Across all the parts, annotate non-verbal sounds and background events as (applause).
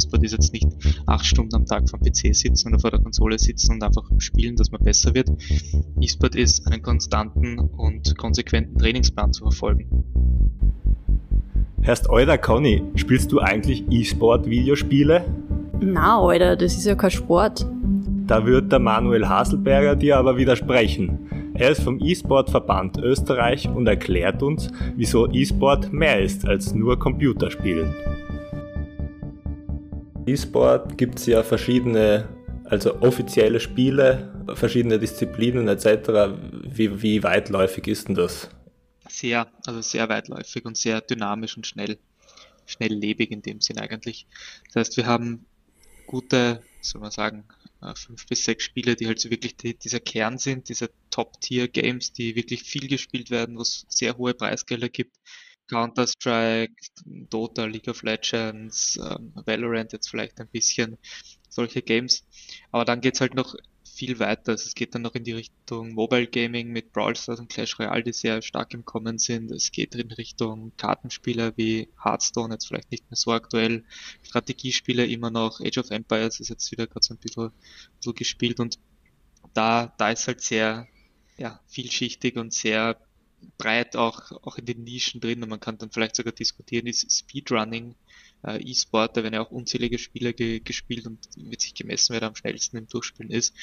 E-Sport ist jetzt nicht acht Stunden am Tag vom PC sitzen oder vor der Konsole sitzen und einfach spielen, dass man besser wird. E-Sport ist einen konstanten und konsequenten Trainingsplan zu verfolgen. Herrst Alter Conny, spielst du eigentlich E-Sport-Videospiele? Na, Alter, das ist ja kein Sport. Da wird der Manuel Haselberger dir aber widersprechen. Er ist vom E-Sport-Verband Österreich und erklärt uns, wieso E-Sport mehr ist als nur Computerspielen. E-Sport gibt es ja verschiedene, also offizielle Spiele, verschiedene Disziplinen etc. Wie, wie weitläufig ist denn das? Sehr, also sehr weitläufig und sehr dynamisch und schnell, schnelllebig in dem Sinn eigentlich. Das heißt, wir haben gute, soll man sagen, äh, fünf bis sechs Spiele, die halt so wirklich die, dieser Kern sind, diese Top-Tier-Games, die wirklich viel gespielt werden, wo es sehr hohe Preisgelder gibt. Counter-Strike, Dota, League of Legends, ähm, Valorant jetzt vielleicht ein bisschen, solche Games. Aber dann geht's halt noch viel weiter. Also es geht dann noch in die Richtung Mobile Gaming mit Brawl Stars und Clash Royale, die sehr stark im Kommen sind. Es geht in Richtung Kartenspieler wie Hearthstone, jetzt vielleicht nicht mehr so aktuell. Strategiespiele immer noch. Age of Empires ist jetzt wieder gerade so ein bisschen so gespielt und da, da ist halt sehr ja, vielschichtig und sehr breit auch, auch in den Nischen drin und man kann dann vielleicht sogar diskutieren, ist Speedrunning äh, E-Sport, da werden ja auch unzählige Spiele ge gespielt und wird sich gemessen, wer da am schnellsten im Durchspielen ist.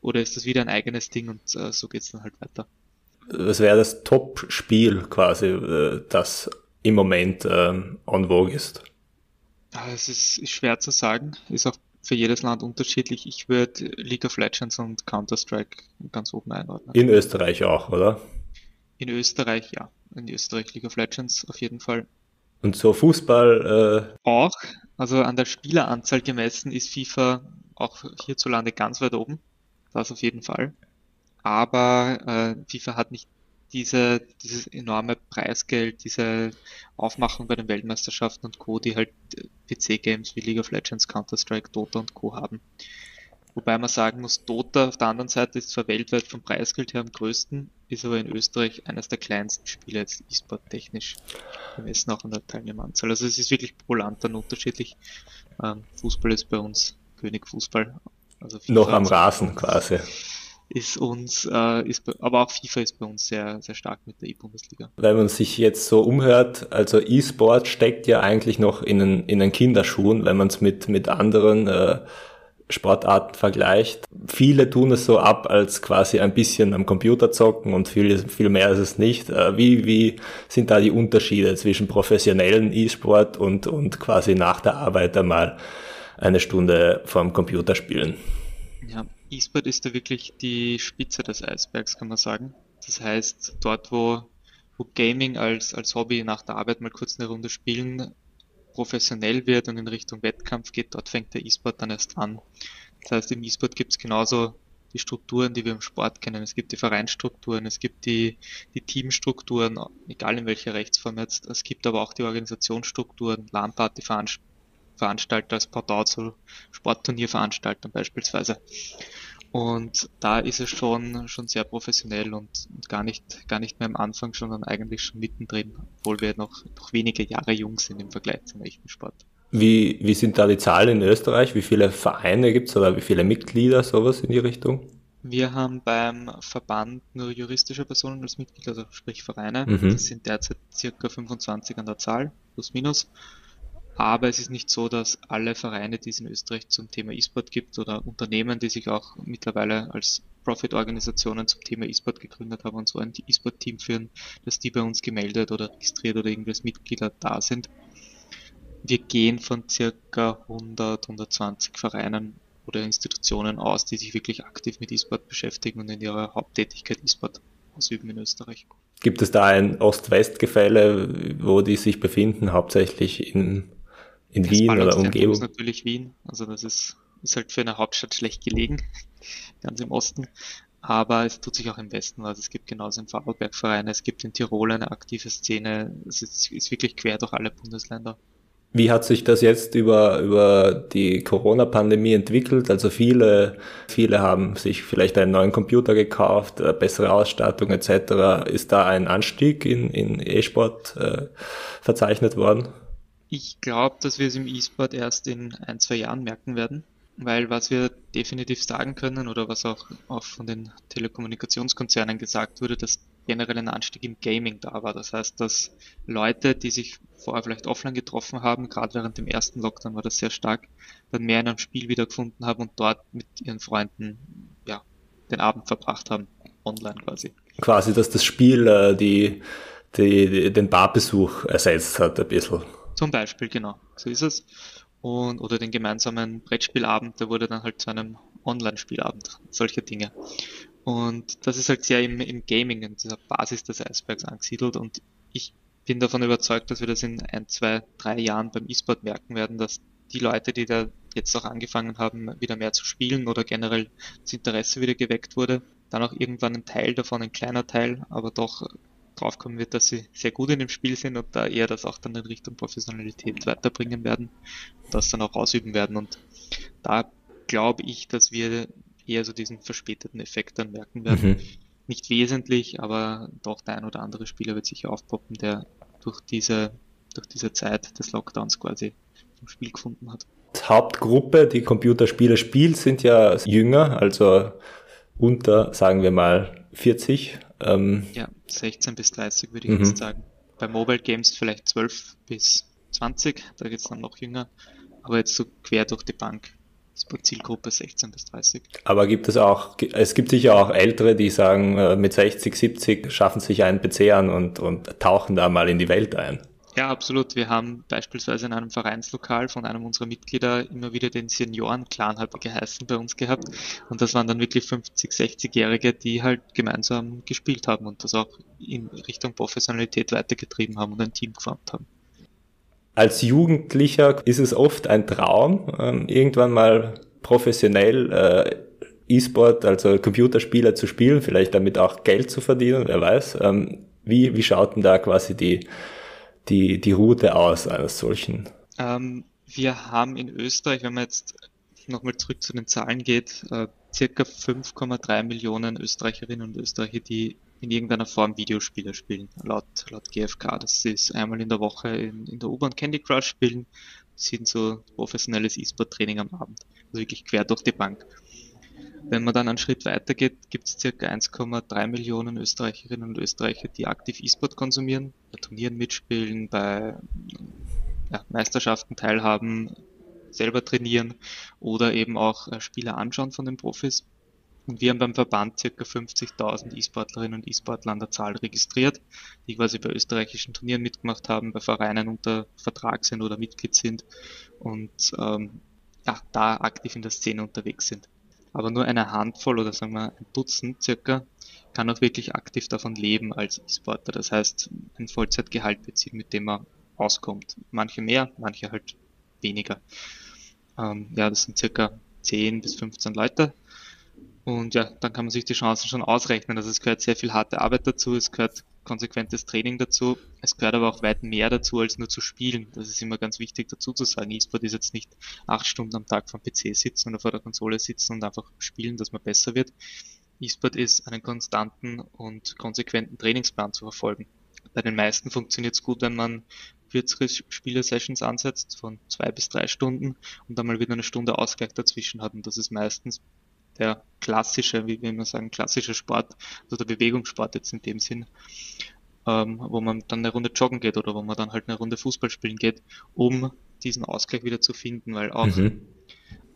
Oder ist das wieder ein eigenes Ding und äh, so geht's dann halt weiter. Was wäre das Top-Spiel quasi, äh, das im Moment ähm, on vogue ist? Es ist, ist schwer zu sagen, ist auch für jedes Land unterschiedlich. Ich würde League of Legends und Counter-Strike ganz oben einordnen. In Österreich auch, oder? In Österreich, ja. In Österreich League of Legends auf jeden Fall. Und so Fußball. Äh auch. Also an der Spieleranzahl gemessen ist FIFA auch hierzulande ganz weit oben. Das auf jeden Fall. Aber äh, FIFA hat nicht diese, dieses enorme Preisgeld, diese Aufmachung bei den Weltmeisterschaften und Co., die halt PC-Games wie League of Legends, Counter-Strike, Dota und Co. haben. Wobei man sagen muss, Dota auf der anderen Seite ist zwar weltweit vom Preisgeld her am größten, ist aber in Österreich eines der kleinsten Spiele jetzt E-Sport technisch gemessen auch an der Teilnehmeranzahl. Also es ist wirklich polant dann unterschiedlich. Ähm, Fußball ist bei uns König Fußball. Also Noch am Rasen quasi. Ist uns, äh, ist bei, aber auch FIFA ist bei uns sehr, sehr stark mit der E-Bundesliga. Wenn man sich jetzt so umhört, also E-Sport steckt ja eigentlich noch in den, in den Kinderschuhen, wenn man es mit, mit anderen äh, Sportarten vergleicht. Viele tun es so ab, als quasi ein bisschen am Computer zocken und viel, viel mehr ist es nicht. Äh, wie, wie sind da die Unterschiede zwischen professionellen E-Sport und, und quasi nach der Arbeit einmal eine Stunde vorm Computer spielen? Ja, E-Sport ist da wirklich die Spitze des Eisbergs, kann man sagen. Das heißt, dort, wo, wo Gaming als, als Hobby nach der Arbeit mal kurz eine Runde spielen professionell wird und in Richtung Wettkampf geht, dort fängt der E-Sport dann erst an. Das heißt, im E-Sport gibt es genauso die Strukturen, die wir im Sport kennen. Es gibt die Vereinsstrukturen, es gibt die, die Teamstrukturen, egal in welcher Rechtsform jetzt. Es gibt aber auch die Organisationsstrukturen, LAN-Party-Veranstalter als Portal zu Sportturnierveranstaltern beispielsweise. Und da ist es schon, schon sehr professionell und, und, gar nicht, gar nicht mehr am Anfang, sondern eigentlich schon mittendrin, obwohl wir noch, noch wenige Jahre jung sind im Vergleich zum echten Sport. Wie, wie sind da die Zahlen in Österreich? Wie viele Vereine gibt es oder wie viele Mitglieder, sowas in die Richtung? Wir haben beim Verband nur juristische Personen als Mitglieder, also sprich Vereine. Mhm. Das sind derzeit circa 25 an der Zahl, plus minus. Aber es ist nicht so, dass alle Vereine, die es in Österreich zum Thema E-Sport gibt oder Unternehmen, die sich auch mittlerweile als Profit-Organisationen zum Thema E-Sport gegründet haben und so ein E-Sport-Team führen, dass die bei uns gemeldet oder registriert oder irgendwie Mitglieder da sind. Wir gehen von circa 100, 120 Vereinen oder Institutionen aus, die sich wirklich aktiv mit E-Sport beschäftigen und in ihrer Haupttätigkeit E-Sport ausüben in Österreich. Gibt es da ein Ost-West-Gefälle, wo die sich befinden, hauptsächlich in in das Wien oder Umgebung? ist natürlich Wien. Also das ist, ist halt für eine Hauptstadt schlecht gelegen, (laughs) ganz im Osten. Aber es tut sich auch im Westen was. Es gibt genauso im Vorarlberg Vereine, es gibt in Tirol eine aktive Szene. Es ist, ist wirklich quer durch alle Bundesländer. Wie hat sich das jetzt über, über die Corona-Pandemie entwickelt? Also viele, viele haben sich vielleicht einen neuen Computer gekauft, äh, bessere Ausstattung etc. Ist da ein Anstieg in, in E-Sport äh, verzeichnet worden? Ich glaube, dass wir es im E-Sport erst in ein, zwei Jahren merken werden, weil was wir definitiv sagen können oder was auch, auch von den Telekommunikationskonzernen gesagt wurde, dass generell ein Anstieg im Gaming da war. Das heißt, dass Leute, die sich vorher vielleicht offline getroffen haben, gerade während dem ersten Lockdown war das sehr stark, dann mehr in einem Spiel wiedergefunden haben und dort mit ihren Freunden ja, den Abend verbracht haben, online quasi. Quasi, dass das Spiel äh, die, die, den Barbesuch ersetzt hat, ein bisschen. Zum Beispiel, genau, so ist es. Und, oder den gemeinsamen Brettspielabend, der wurde dann halt zu einem Online-Spielabend, solche Dinge. Und das ist halt sehr im, im Gaming, in dieser Basis des Eisbergs angesiedelt. Und ich bin davon überzeugt, dass wir das in ein, zwei, drei Jahren beim E-Sport merken werden, dass die Leute, die da jetzt auch angefangen haben, wieder mehr zu spielen oder generell das Interesse wieder geweckt wurde, dann auch irgendwann ein Teil davon, ein kleiner Teil, aber doch draufkommen wird, dass sie sehr gut in dem Spiel sind und da eher das auch dann in Richtung Professionalität weiterbringen werden und das dann auch ausüben werden. Und da glaube ich, dass wir eher so diesen verspäteten Effekt dann merken werden. Mhm. Nicht wesentlich, aber doch der ein oder andere Spieler wird sicher aufpoppen, der durch diese, durch diese Zeit des Lockdowns quasi im Spiel gefunden hat. Die Hauptgruppe, die Computerspiele spielt, sind ja jünger, also unter, sagen wir mal, 40. Ähm, ja, 16 bis 30 würde ich mhm. jetzt sagen. Bei Mobile Games vielleicht 12 bis 20, da geht es dann noch jünger, aber jetzt so quer durch die Bank Zielgruppe 16 bis 30. Aber gibt es auch, es gibt sicher auch Ältere, die sagen, äh, mit 60, 70 schaffen sich einen PC an und, und tauchen da mal in die Welt ein. Ja, absolut. Wir haben beispielsweise in einem Vereinslokal von einem unserer Mitglieder immer wieder den Senioren-Clan halt geheißen bei uns gehabt. Und das waren dann wirklich 50, 60-Jährige, die halt gemeinsam gespielt haben und das auch in Richtung Professionalität weitergetrieben haben und ein Team geformt haben. Als Jugendlicher ist es oft ein Traum, ähm, irgendwann mal professionell äh, E-Sport, also Computerspiele zu spielen, vielleicht damit auch Geld zu verdienen, wer weiß. Ähm, wie, wie schaut denn da quasi die, die, die Route aus eines solchen? Ähm, wir haben in Österreich, wenn man jetzt nochmal zurück zu den Zahlen geht, äh, circa 5,3 Millionen Österreicherinnen und Österreicher, die in irgendeiner Form Videospiele spielen, laut, laut GfK. Das ist einmal in der Woche in, in der U-Bahn Candy Crush spielen, sind so professionelles E-Sport-Training am Abend, also wirklich quer durch die Bank. Wenn man dann einen Schritt weiter geht, gibt es circa 1,3 Millionen Österreicherinnen und Österreicher, die aktiv E-Sport konsumieren, bei Turnieren mitspielen, bei ja, Meisterschaften teilhaben, selber trainieren oder eben auch äh, Spiele anschauen von den Profis. Und wir haben beim Verband circa 50.000 E-Sportlerinnen und E-Sportler an der Zahl registriert, die quasi bei österreichischen Turnieren mitgemacht haben, bei Vereinen unter Vertrag sind oder Mitglied sind und ähm, ja, da aktiv in der Szene unterwegs sind. Aber nur eine Handvoll oder sagen wir ein Dutzend circa kann auch wirklich aktiv davon leben als E-Sportler. Das heißt, ein Vollzeitgehalt beziehen, mit dem man auskommt. Manche mehr, manche halt weniger. Ähm, ja, das sind circa 10 bis 15 Leute, und ja, dann kann man sich die Chancen schon ausrechnen. Also es gehört sehr viel harte Arbeit dazu, es gehört konsequentes Training dazu, es gehört aber auch weit mehr dazu, als nur zu spielen. Das ist immer ganz wichtig dazu zu sagen. E-Sport ist jetzt nicht acht Stunden am Tag vom PC sitzen oder vor der Konsole sitzen und einfach spielen, dass man besser wird. E-Sport ist einen konstanten und konsequenten Trainingsplan zu verfolgen. Bei den meisten funktioniert es gut, wenn man kürzere Spiele-Sessions ansetzt von zwei bis drei Stunden und dann mal wieder eine Stunde Ausgleich dazwischen hat. Und das ist meistens der klassische, wie wir immer sagen, klassische Sport, also der Bewegungssport jetzt in dem Sinn, ähm, wo man dann eine Runde joggen geht oder wo man dann halt eine Runde Fußball spielen geht, um diesen Ausgleich wieder zu finden, weil auch mhm.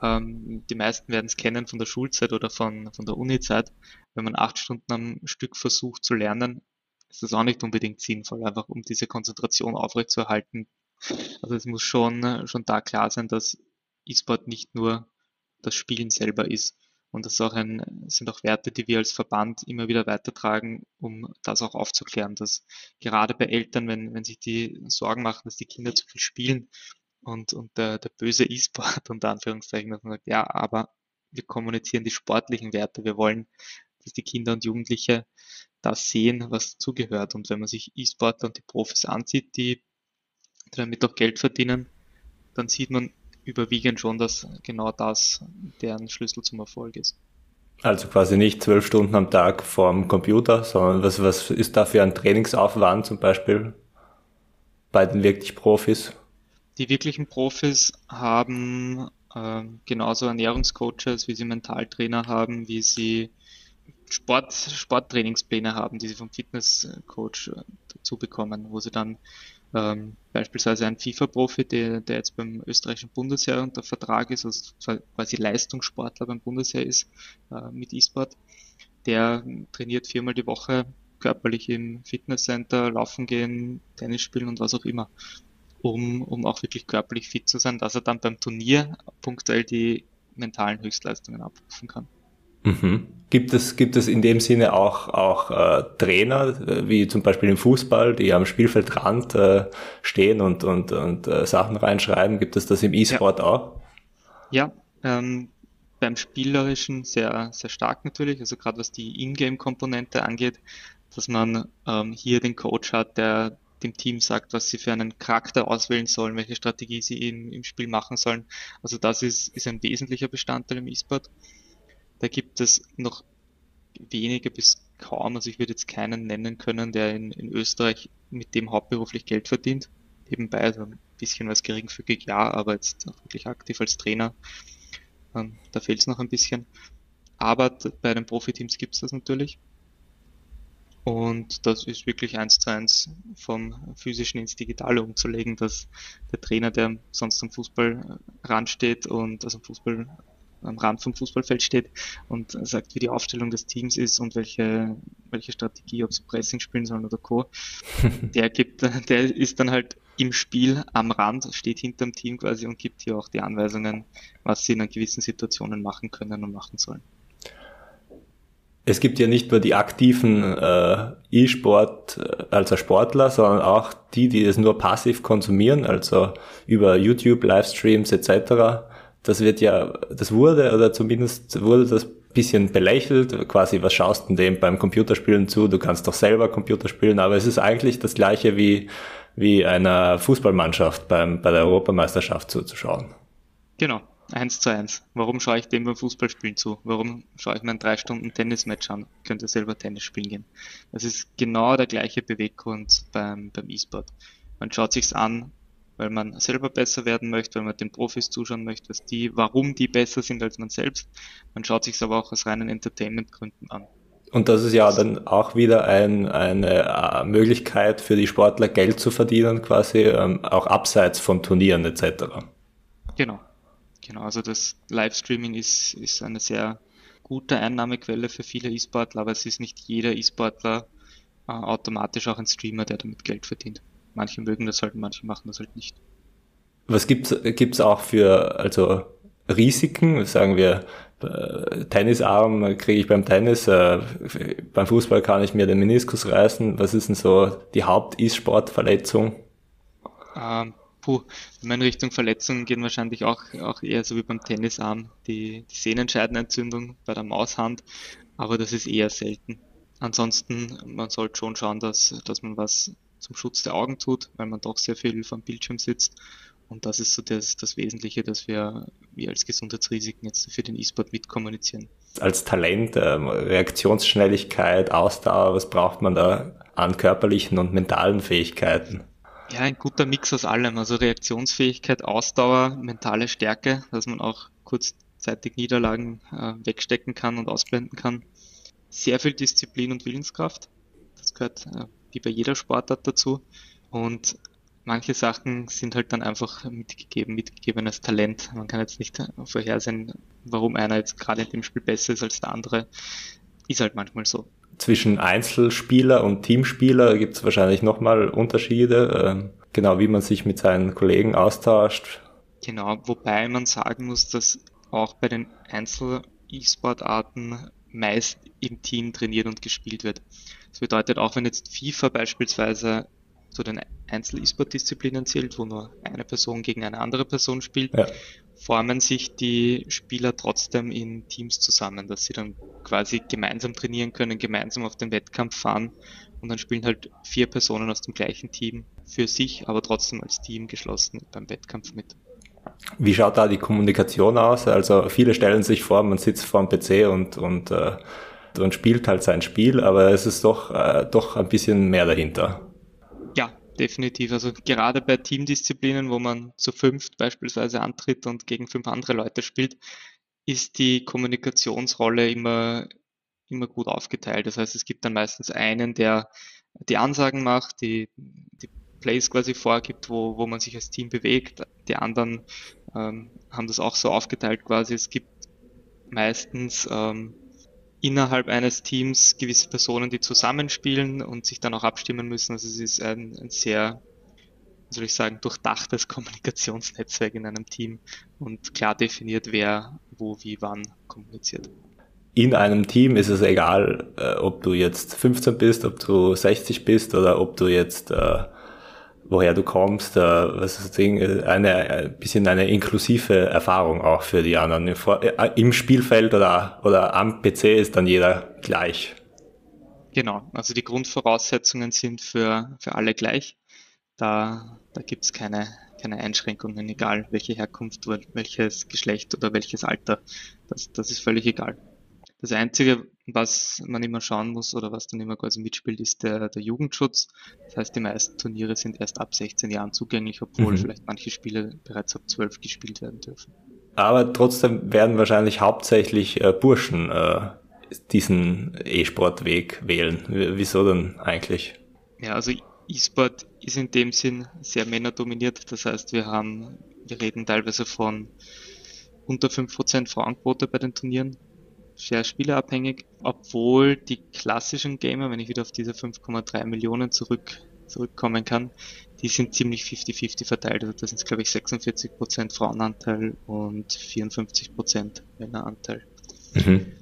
ähm, die meisten werden es kennen von der Schulzeit oder von, von der Uni-Zeit, wenn man acht Stunden am Stück versucht zu lernen, ist das auch nicht unbedingt sinnvoll, einfach um diese Konzentration aufrechtzuerhalten. Also es muss schon, schon da klar sein, dass E-Sport nicht nur das Spielen selber ist, und das ist auch ein, sind auch Werte, die wir als Verband immer wieder weitertragen, um das auch aufzuklären, dass gerade bei Eltern, wenn, wenn sich die Sorgen machen, dass die Kinder zu viel spielen und, und der, der böse E-Sport (laughs) unter Anführungszeichen, dass man sagt, ja, aber wir kommunizieren die sportlichen Werte. Wir wollen, dass die Kinder und Jugendliche das sehen, was zugehört. Und wenn man sich E-Sportler und die Profis ansieht, die damit auch Geld verdienen, dann sieht man, überwiegend schon, dass genau das deren Schlüssel zum Erfolg ist. Also quasi nicht zwölf Stunden am Tag vorm Computer, sondern was, was ist da für ein Trainingsaufwand zum Beispiel bei den wirklich Profis? Die wirklichen Profis haben äh, genauso Ernährungscoaches, wie sie Mentaltrainer haben, wie sie Sport, Sporttrainingspläne haben, die sie vom Fitnesscoach äh, dazu bekommen, wo sie dann ähm, beispielsweise ein FIFA-Profi, der, der jetzt beim österreichischen Bundesheer unter Vertrag ist, also quasi Leistungssportler beim Bundesheer ist äh, mit E-Sport, der trainiert viermal die Woche körperlich im Fitnesscenter, laufen gehen, Tennis spielen und was auch immer, um, um auch wirklich körperlich fit zu sein, dass er dann beim Turnier punktuell die mentalen Höchstleistungen abrufen kann. Mhm. Gibt es, gibt es in dem Sinne auch, auch äh, Trainer, äh, wie zum Beispiel im Fußball, die am Spielfeldrand äh, stehen und, und, und äh, Sachen reinschreiben? Gibt es das im E-Sport ja. auch? Ja, ähm, beim Spielerischen sehr, sehr stark natürlich, also gerade was die Ingame-Komponente angeht, dass man ähm, hier den Coach hat, der dem Team sagt, was sie für einen Charakter auswählen sollen, welche Strategie sie im, im Spiel machen sollen. Also das ist, ist ein wesentlicher Bestandteil im E-Sport. Da gibt es noch wenige bis kaum, also ich würde jetzt keinen nennen können, der in, in Österreich mit dem hauptberuflich Geld verdient. Nebenbei, also ein bisschen was geringfügig, ja, aber jetzt auch wirklich aktiv als Trainer. Ähm, da fehlt es noch ein bisschen. Aber bei den Profiteams gibt es das natürlich. Und das ist wirklich eins zu eins vom physischen ins Digitale umzulegen, dass der Trainer, der sonst am Fußballrand steht und also am Fußball am Rand vom Fußballfeld steht und sagt, wie die Aufstellung des Teams ist und welche, welche Strategie, ob sie Pressing spielen sollen oder Co. (laughs) der gibt, der ist dann halt im Spiel am Rand, steht hinter dem Team quasi und gibt hier auch die Anweisungen, was sie in gewissen Situationen machen können und machen sollen es gibt ja nicht nur die aktiven äh, E-Sport, äh, also Sportler, sondern auch die, die es nur passiv konsumieren, also über YouTube, Livestreams etc. Das wird ja, das wurde oder zumindest wurde das bisschen belächelt, quasi was schaust du dem beim Computerspielen zu, du kannst doch selber Computer spielen, aber es ist eigentlich das gleiche wie, wie einer Fußballmannschaft beim, bei der Europameisterschaft zuzuschauen. Genau, Eins zu eins. Warum schaue ich dem beim Fußballspielen zu? Warum schaue ich mir ein drei Stunden Tennismatch an? Ich könnte selber Tennis spielen gehen. Das ist genau der gleiche Beweggrund beim, beim E-Sport. Man schaut sich's an, weil man selber besser werden möchte, weil man den Profis zuschauen möchte, was die, warum die besser sind als man selbst. Man schaut sich's aber auch aus reinen Entertainment-Gründen an. Und das ist ja dann auch wieder ein, eine äh, Möglichkeit für die Sportler Geld zu verdienen, quasi ähm, auch abseits von Turnieren etc. Genau. Genau, also das Livestreaming ist, ist eine sehr gute Einnahmequelle für viele E-Sportler, aber es ist nicht jeder E-Sportler äh, automatisch auch ein Streamer, der damit Geld verdient. Manche mögen das halt, manche machen das halt nicht. Was gibt's gibt's auch für also Risiken? Sagen wir, äh, Tennisarm kriege ich beim Tennis, äh, beim Fußball kann ich mir den Meniskus reißen. Was ist denn so die Haupt-E-Sport-Verletzung? Ähm, puh, in meine Richtung Verletzungen gehen wahrscheinlich auch, auch eher so wie beim Tennisarm, die, die Sehnenscheidenentzündung bei der Maushand, aber das ist eher selten. Ansonsten, man sollte schon schauen, dass, dass man was zum Schutz der Augen tut, weil man doch sehr viel vom Bildschirm sitzt. Und das ist so das, das Wesentliche, dass wir, wir als Gesundheitsrisiken jetzt für den E-Sport mitkommunizieren. Als Talent, ähm, Reaktionsschnelligkeit, Ausdauer, was braucht man da an körperlichen und mentalen Fähigkeiten? Ja, ein guter Mix aus allem. Also Reaktionsfähigkeit, Ausdauer, mentale Stärke, dass man auch kurzzeitig Niederlagen äh, wegstecken kann und ausblenden kann. Sehr viel Disziplin und Willenskraft. Das gehört äh, wie bei jeder Sportart dazu. Und manche Sachen sind halt dann einfach mitgegeben, mitgegebenes Talent. Man kann jetzt nicht vorhersehen, warum einer jetzt gerade in dem Spiel besser ist als der andere. Ist halt manchmal so zwischen Einzelspieler und Teamspieler gibt es wahrscheinlich nochmal Unterschiede, äh, genau wie man sich mit seinen Kollegen austauscht. Genau, wobei man sagen muss, dass auch bei den Einzel-E-Sport-Arten meist im Team trainiert und gespielt wird. Das bedeutet, auch wenn jetzt FIFA beispielsweise zu den Einzel-E-Sport-Disziplinen zählt, wo nur eine Person gegen eine andere Person spielt, ja. formen sich die Spieler trotzdem in Teams zusammen, dass sie dann quasi gemeinsam trainieren können, gemeinsam auf den Wettkampf fahren und dann spielen halt vier Personen aus dem gleichen Team für sich, aber trotzdem als Team geschlossen beim Wettkampf mit. Wie schaut da die Kommunikation aus? Also viele stellen sich vor, man sitzt vor dem PC und, und, äh, und spielt halt sein Spiel, aber es ist doch, äh, doch ein bisschen mehr dahinter. definitiv. Also gerade bei Teamdisziplinen, wo man zu fünft beispielsweise antritt und gegen fünf andere Leute spielt, ist die Kommunikationsrolle immer, immer gut aufgeteilt. Das heißt, es gibt dann meistens einen, der die Ansagen macht, die, die Plays quasi vorgibt, wo, wo man sich als Team bewegt. Die anderen ähm, haben das auch so aufgeteilt quasi. Es gibt meistens ähm, innerhalb eines Teams gewisse Personen, die zusammenspielen und sich dann auch abstimmen müssen. Also es ist ein, ein sehr, soll ich sagen, durchdachtes (laughs) Kommunikationsnetzwerk in einem Team und klar definiert, wer wo, wie, wann kommuniziert. In einem Team ist es egal, äh, ob du jetzt 15 bist, ob du 60 bist oder ob du jetzt äh, woher du kommst, äh, was ist das Ding, eine, ein bisschen eine inklusive Erfahrung auch für die anderen. Äh, Im Spielfeld oder, oder am PC ist dann jeder gleich. Genau, also die Grundvoraussetzungen sind für, für alle gleich. Da, da gibt es keine, keine Einschränkungen, egal welche Herkunft, welches Geschlecht oder welches Alter. Das, das ist völlig egal. Das Einzige, was man immer schauen muss oder was dann immer quasi mitspielt, ist der, der Jugendschutz. Das heißt, die meisten Turniere sind erst ab 16 Jahren zugänglich, obwohl mhm. vielleicht manche Spiele bereits ab 12 gespielt werden dürfen. Aber trotzdem werden wahrscheinlich hauptsächlich äh, Burschen äh, diesen E-Sport-Weg wählen. Wieso denn eigentlich? Ja, also E-Sport ist in dem Sinn sehr männerdominiert. Das heißt, wir haben, wir reden teilweise von unter 5% Frauenquote bei den Turnieren sehr spielerabhängig, obwohl die klassischen Gamer, wenn ich wieder auf diese 5,3 Millionen zurück, zurückkommen kann, die sind ziemlich 50-50 verteilt. Also das sind, glaube ich, 46% Frauenanteil und 54% Männeranteil. Mhm.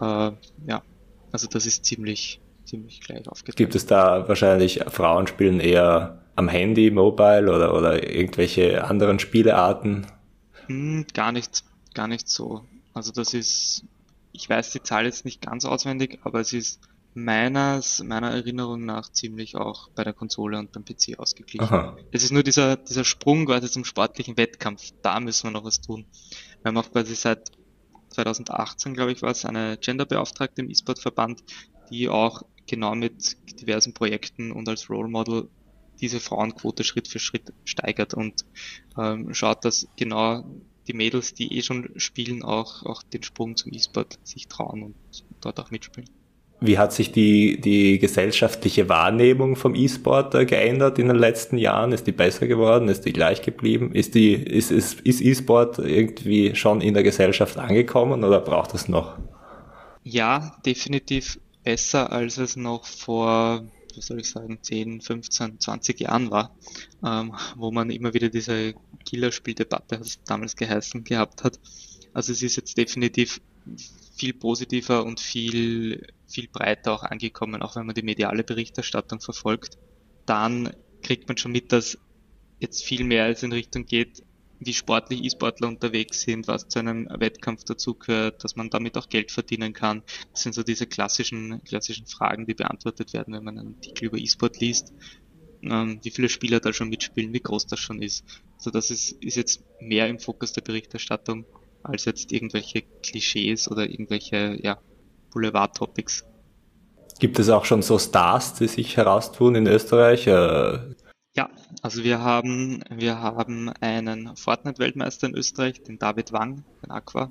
Äh, ja, also das ist ziemlich, ziemlich gleich aufgeteilt. Gibt es da wahrscheinlich Frauen spielen eher am Handy, Mobile oder, oder irgendwelche anderen Spielearten? Hm, gar nicht, gar nicht so. Also das ist ich weiß die Zahl jetzt nicht ganz auswendig, aber es ist meines, meiner Erinnerung nach ziemlich auch bei der Konsole und beim PC ausgeglichen. Aha. Es ist nur dieser, dieser Sprung quasi zum sportlichen Wettkampf. Da müssen wir noch was tun. Wir haben auch quasi seit 2018, glaube ich, war es eine Genderbeauftragte im E-Sport-Verband, die auch genau mit diversen Projekten und als Role Model diese Frauenquote Schritt für Schritt steigert und ähm, schaut, dass genau die Mädels, die eh schon spielen, auch, auch den Sprung zum E-Sport sich trauen und dort auch mitspielen. Wie hat sich die, die gesellschaftliche Wahrnehmung vom E-Sport äh, geändert in den letzten Jahren? Ist die besser geworden? Ist die gleich geblieben? Ist die, ist, ist, ist E-Sport irgendwie schon in der Gesellschaft angekommen oder braucht es noch? Ja, definitiv besser, als es noch vor, wie soll ich sagen, 10, 15, 20 Jahren war, ähm, wo man immer wieder diese Killerspieldebatte es damals geheißen gehabt hat. Also es ist jetzt definitiv viel positiver und viel, viel breiter auch angekommen, auch wenn man die mediale Berichterstattung verfolgt. Dann kriegt man schon mit, dass jetzt viel mehr als in Richtung geht, wie sportlich E-Sportler unterwegs sind, was zu einem Wettkampf dazugehört, dass man damit auch Geld verdienen kann. Das sind so diese klassischen, klassischen Fragen, die beantwortet werden, wenn man einen Artikel über E-Sport liest ähm, wie viele Spieler da schon mitspielen, wie groß das schon ist. Also das ist, ist jetzt mehr im Fokus der Berichterstattung als jetzt irgendwelche Klischees oder irgendwelche ja, Boulevard-Topics. Gibt es auch schon so Stars, die sich heraustun in Österreich? Äh ja, also wir haben, wir haben einen Fortnite-Weltmeister in Österreich, den David Wang, den Aqua,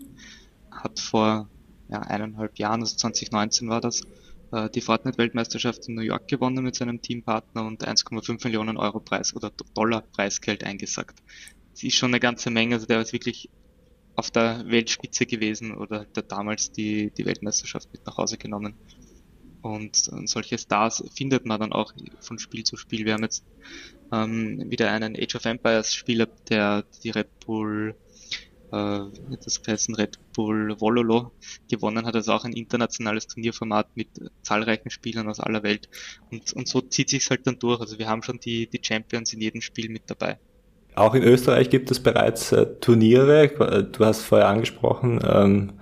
hat vor ja, eineinhalb Jahren, also 2019 war das, äh, die Fortnite-Weltmeisterschaft in New York gewonnen mit seinem Teampartner und 1,5 Millionen Euro Preis oder Dollar Preisgeld eingesackt. Das ist schon eine ganze Menge, also der ist wirklich auf der Weltspitze gewesen oder hat damals die, die Weltmeisterschaft mit nach Hause genommen. Und, solche Stars findet man dann auch von Spiel zu Spiel. Wir haben jetzt ähm, wieder einen Age of Empires Spieler, der die Red Bull äh, das geheißen Red Bull Vololo gewonnen hat, also auch ein internationales Turnierformat mit zahlreichen Spielern aus aller Welt. Und, und so zieht sich halt dann durch. Also wir haben schon die, die Champions in jedem Spiel mit dabei. Auch in Österreich gibt es bereits äh, Turniere. Du hast vorher angesprochen. Ähm,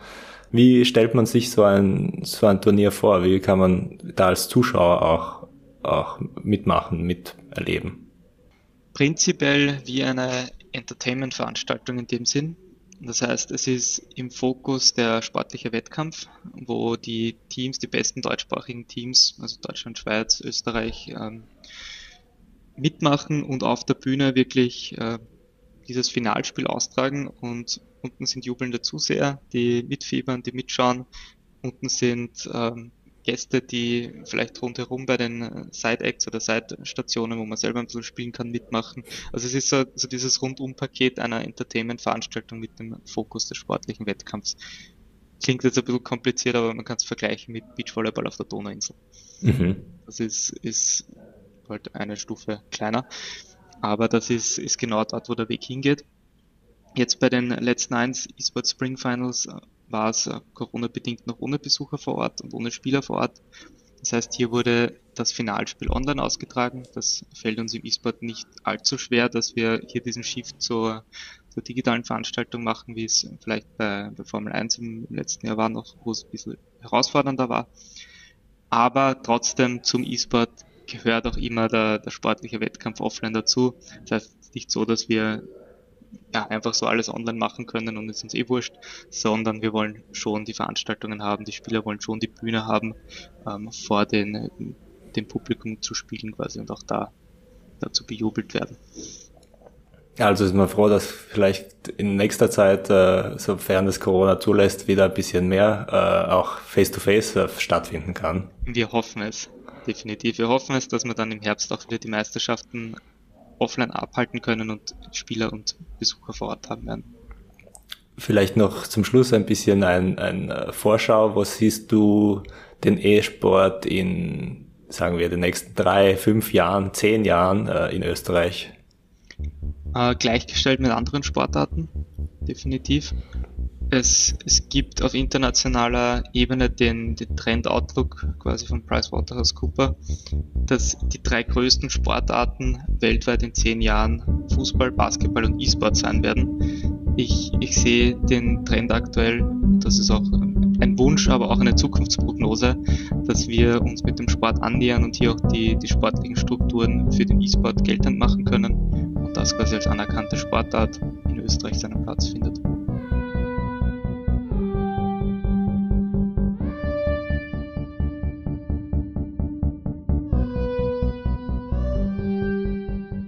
wie stellt man sich so ein, so ein Turnier vor? Wie kann man da als Zuschauer auch, auch mitmachen, miterleben? Prinzipiell wie eine Entertainment-Veranstaltung in dem Sinn. Das heißt, es ist im Fokus der sportliche Wettkampf, wo die Teams, die besten deutschsprachigen Teams, also Deutschland, Schweiz, Österreich, ähm, mitmachen und auf der Bühne wirklich äh, dieses Finalspiel austragen und unten sind jubelnde Zuseher, die mitfiebern, die mitschauen. Unten sind ähm, Gäste, die vielleicht rundherum bei den Side-Acts oder Side-Stationen, wo man selber ein bisschen spielen kann, mitmachen. Also es ist so, so dieses Rundum-Paket einer Entertainment-Veranstaltung mit dem Fokus des sportlichen Wettkampfs. Klingt jetzt ein bisschen kompliziert, aber man kann es vergleichen mit Beachvolleyball auf der Donauinsel. Mhm. Das ist, ist halt eine Stufe kleiner. Aber das ist, ist genau dort, wo der Weg hingeht. Jetzt bei den letzten eins eSport Spring Finals äh, war es äh, Corona-bedingt noch ohne Besucher vor Ort und ohne Spieler vor Ort. Das heißt, hier wurde das Finalspiel online ausgetragen. Das fällt uns im E-Sport nicht allzu schwer, dass wir hier diesen Shift zur, zur digitalen Veranstaltung machen, wie es vielleicht bei, bei Formel 1 im letzten Jahr war, noch, wo es ein bisschen herausfordernder war. Aber trotzdem zum E-Sport gehört auch immer der, der sportliche Wettkampf offline dazu. Das heißt, es ist nicht so, dass wir ja, einfach so alles online machen können und es ist uns eh wurscht, sondern wir wollen schon die Veranstaltungen haben, die Spieler wollen schon die Bühne haben, ähm, vor den, dem Publikum zu spielen quasi und auch da dazu bejubelt werden. Ja, also ist man froh, dass vielleicht in nächster Zeit, äh, sofern das Corona zulässt, wieder ein bisschen mehr äh, auch Face-to-Face -face, äh, stattfinden kann. Wir hoffen es, definitiv. Wir hoffen es, dass wir dann im Herbst auch wieder die Meisterschaften offline abhalten können und Spieler und Besucher vor Ort haben werden. Vielleicht noch zum Schluss ein bisschen ein, ein äh, Vorschau. Wo siehst du den E-Sport in, sagen wir, den nächsten drei, fünf Jahren, zehn Jahren äh, in Österreich? Äh, gleichgestellt mit anderen Sportarten, definitiv. Es, es gibt auf internationaler Ebene den, den Trend Outlook quasi von PricewaterhouseCooper, dass die drei größten Sportarten weltweit in zehn Jahren Fußball, Basketball und E-Sport sein werden. Ich, ich sehe den Trend aktuell, das ist auch ein Wunsch, aber auch eine Zukunftsprognose, dass wir uns mit dem Sport annähern und hier auch die, die sportlichen Strukturen für den E-Sport geltend machen können und das quasi als anerkannte Sportart in Österreich seinen Platz findet.